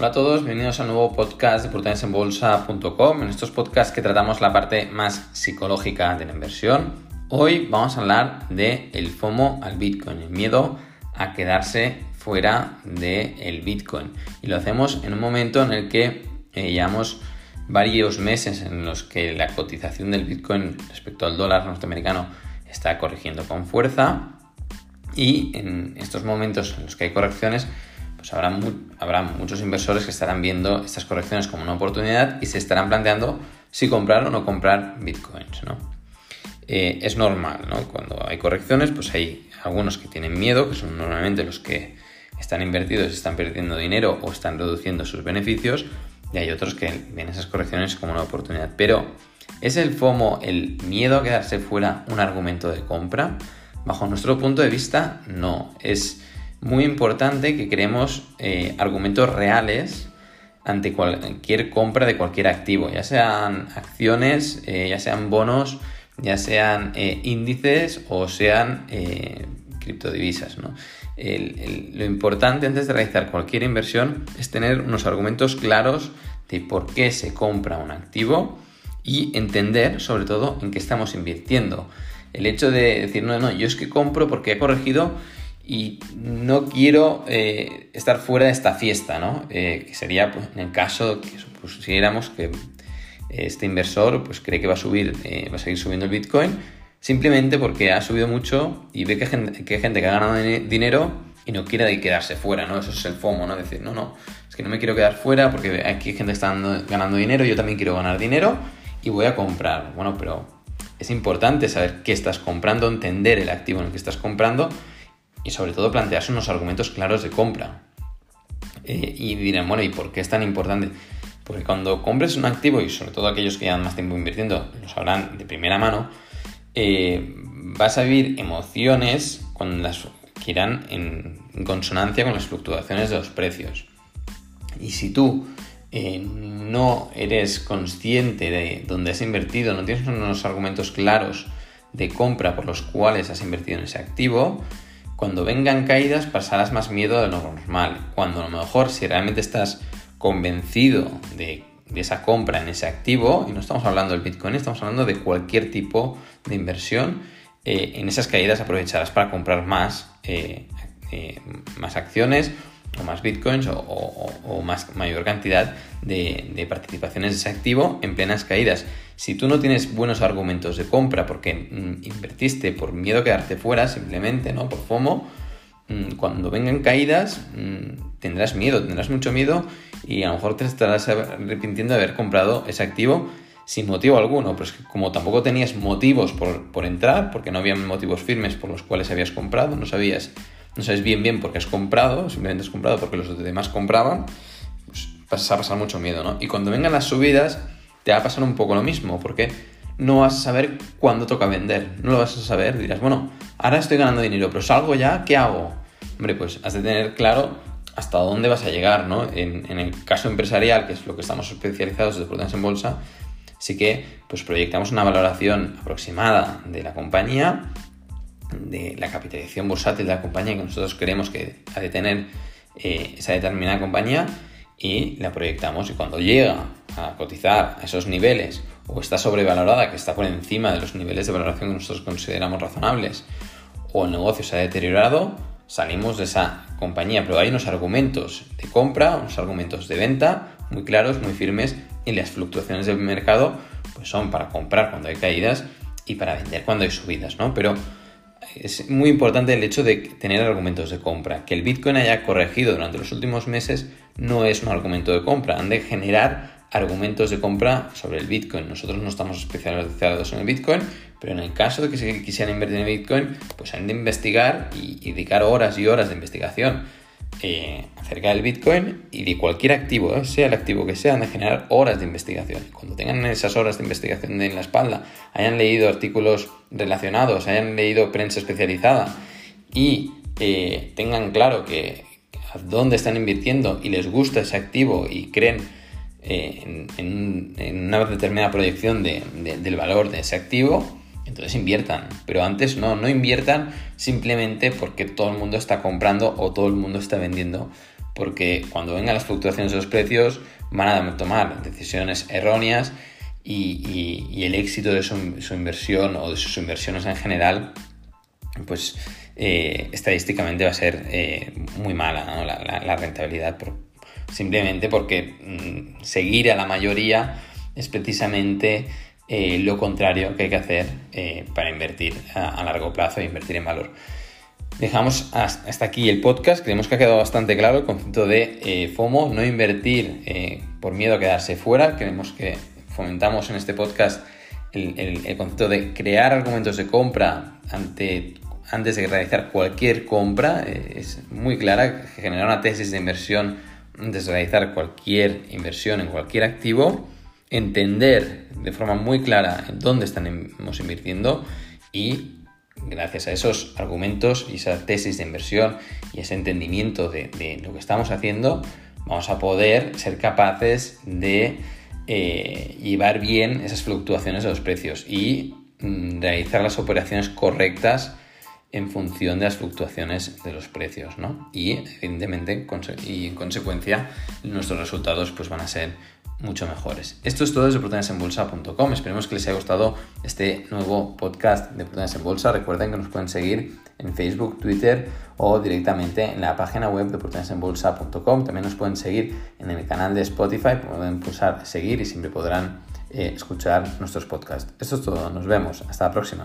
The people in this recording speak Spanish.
Hola a todos, bienvenidos al nuevo podcast de oportunidadesenbolsa.com. En estos podcasts que tratamos la parte más psicológica de la inversión, hoy vamos a hablar de el FOMO al Bitcoin, el miedo a quedarse fuera del Bitcoin. Y lo hacemos en un momento en el que eh, llevamos varios meses en los que la cotización del Bitcoin respecto al dólar norteamericano está corrigiendo con fuerza y en estos momentos en los que hay correcciones pues habrá, habrá muchos inversores que estarán viendo estas correcciones como una oportunidad y se estarán planteando si comprar o no comprar bitcoins, ¿no? Eh, es normal, ¿no? Cuando hay correcciones, pues hay algunos que tienen miedo, que son normalmente los que están invertidos, están perdiendo dinero o están reduciendo sus beneficios, y hay otros que ven esas correcciones como una oportunidad. Pero, ¿es el FOMO, el miedo a quedarse fuera, un argumento de compra? Bajo nuestro punto de vista, no. Es muy importante que creemos eh, argumentos reales ante cualquier compra de cualquier activo, ya sean acciones, eh, ya sean bonos, ya sean eh, índices o sean criptodivisas. lo importante antes de realizar cualquier inversión es tener unos argumentos claros de por qué se compra un activo y entender sobre todo en qué estamos invirtiendo. El hecho de decir, no, no, yo es que compro porque he corregido y no quiero eh, estar fuera de esta fiesta, ¿no? Eh, que sería pues, en el caso que pusiéramos que este inversor pues, cree que va a subir, eh, va a seguir subiendo el Bitcoin, simplemente porque ha subido mucho y ve que hay gente que, gente que ha ganado dinero y no quiere quedarse fuera, ¿no? Eso es el FOMO, ¿no? Decir, no, no, es que no me quiero quedar fuera porque aquí hay gente que está ganando dinero, yo también quiero ganar dinero y voy a comprar. Bueno, pero es importante saber qué estás comprando, entender el activo en el que estás comprando y sobre todo plantearse unos argumentos claros de compra. Eh, y dirán, bueno, ¿y por qué es tan importante? Porque cuando compres un activo, y sobre todo aquellos que llevan más tiempo invirtiendo, lo sabrán de primera mano, eh, vas a vivir emociones con las que irán en, consonancia con las fluctuaciones de los precios. Y si tú eh, no eres consciente de dónde has invertido, no tienes unos argumentos claros de compra por los cuales has invertido en ese activo, cuando vengan caídas pasarás más miedo de lo normal. Cuando a lo mejor si realmente estás convencido de, esa compra en ese activo, y no estamos hablando del Bitcoin, estamos hablando de cualquier tipo de inversión, eh, en esas caídas aprovecharás para comprar más, eh, eh, más acciones o más bitcoins o, más, mayor cantidad de, participaciones de ese activo en plenas caídas. Si tú no tienes buenos argumentos de compra porque mm, invertiste por miedo a quedarte fuera, simplemente, ¿no? Por FOMO, mm, cuando vengan caídas mm, tendrás miedo, tendrás mucho miedo y a lo mejor te estarás arrepintiendo de haber comprado ese activo sin motivo alguno, pero es que como tampoco tenías motivos por, por entrar, porque no había motivos firmes por los cuales habías comprado, no sabías no sabes bien bien por qué has comprado, simplemente has comprado porque los demás compraban, pues vas a pasar mucho miedo, ¿no? Y cuando vengan las subidas, te va a pasar un poco lo mismo, porque no vas a saber cuándo toca vender, no lo vas a saber, dirás, bueno, ahora estoy ganando dinero, pero salgo ya, ¿qué hago? Hombre, pues has de tener claro hasta dónde vas a llegar, ¿no? En, el caso empresarial, que es lo que estamos especializados de en Bolsa, sí que pues proyectamos una valoración aproximada de la compañía de la capitalización bursátil de la compañía que nosotros creemos que ha de tener eh, esa determinada compañía y la proyectamos y cuando llega a cotizar a esos niveles o está sobrevalorada, que está por encima de los niveles de valoración que nosotros consideramos razonables o el negocio se ha deteriorado, salimos de esa compañía, pero hay unos argumentos de compra, unos argumentos de venta muy claros, muy firmes y las fluctuaciones del mercado pues son para comprar cuando hay caídas y para vender cuando hay subidas, ¿no? Pero es muy importante el hecho de tener argumentos de compra. Que el Bitcoin haya corregido durante los últimos meses no es un argumento de compra. Han de generar argumentos de compra sobre el Bitcoin. Nosotros no estamos especializados en el Bitcoin, pero en el caso de que se quisieran invertir en Bitcoin, pues han de investigar y dedicar horas y horas de investigación eh, acerca del Bitcoin y de cualquier activo, ¿eh? sea el activo que sea, de generar horas de investigación. Cuando tengan esas horas de investigación en la espalda, hayan leído artículos relacionados, hayan leído prensa especializada y eh, tengan claro que a dónde están invirtiendo y les gusta ese activo y creen en, una determinada proyección del valor de ese activo, entonces inviertan, pero antes no, no inviertan simplemente porque todo el mundo está comprando o todo el mundo está vendiendo porque cuando vengan las fluctuaciones de los precios van a tomar decisiones erróneas y, el éxito de su, inversión o de sus inversiones en general, pues eh, estadísticamente va a ser eh, muy mala la, rentabilidad, simplemente porque mm, seguir a la mayoría es precisamente eh, lo contrario que hay que hacer para invertir a, largo plazo e invertir en valor. Dejamos hasta aquí el podcast. Creemos que ha quedado bastante claro el concepto de FOMO, no invertir por miedo a quedarse fuera. Creemos que fomentamos en este podcast el, concepto de crear argumentos de compra ante, antes de realizar cualquier compra. Eh, es muy clara, generar una tesis de inversión antes de realizar cualquier inversión en cualquier activo, entender de forma muy clara dónde estamos invirtiendo y gracias a esos argumentos y esa tesis de inversión y ese entendimiento de lo que estamos haciendo, vamos a poder ser capaces de eh, llevar bien esas fluctuaciones de los precios y mm, realizar las operaciones correctas en función de las fluctuaciones de los precios, ¿no? Y evidentemente y en consecuencia nuestros resultados pues van a ser mucho mejores. Esto es todo desde oportunidadesenbolsa.com. Esperemos que les haya gustado este nuevo podcast de Oportunidades en Bolsa. Recuerden que nos pueden seguir en Facebook, Twitter o directamente en la página web de oportunidadesenbolsa.com. También nos pueden seguir en el canal de Spotify, pueden pulsar seguir y siempre podrán eh, escuchar nuestros podcasts. Esto es todo, nos vemos, hasta la próxima.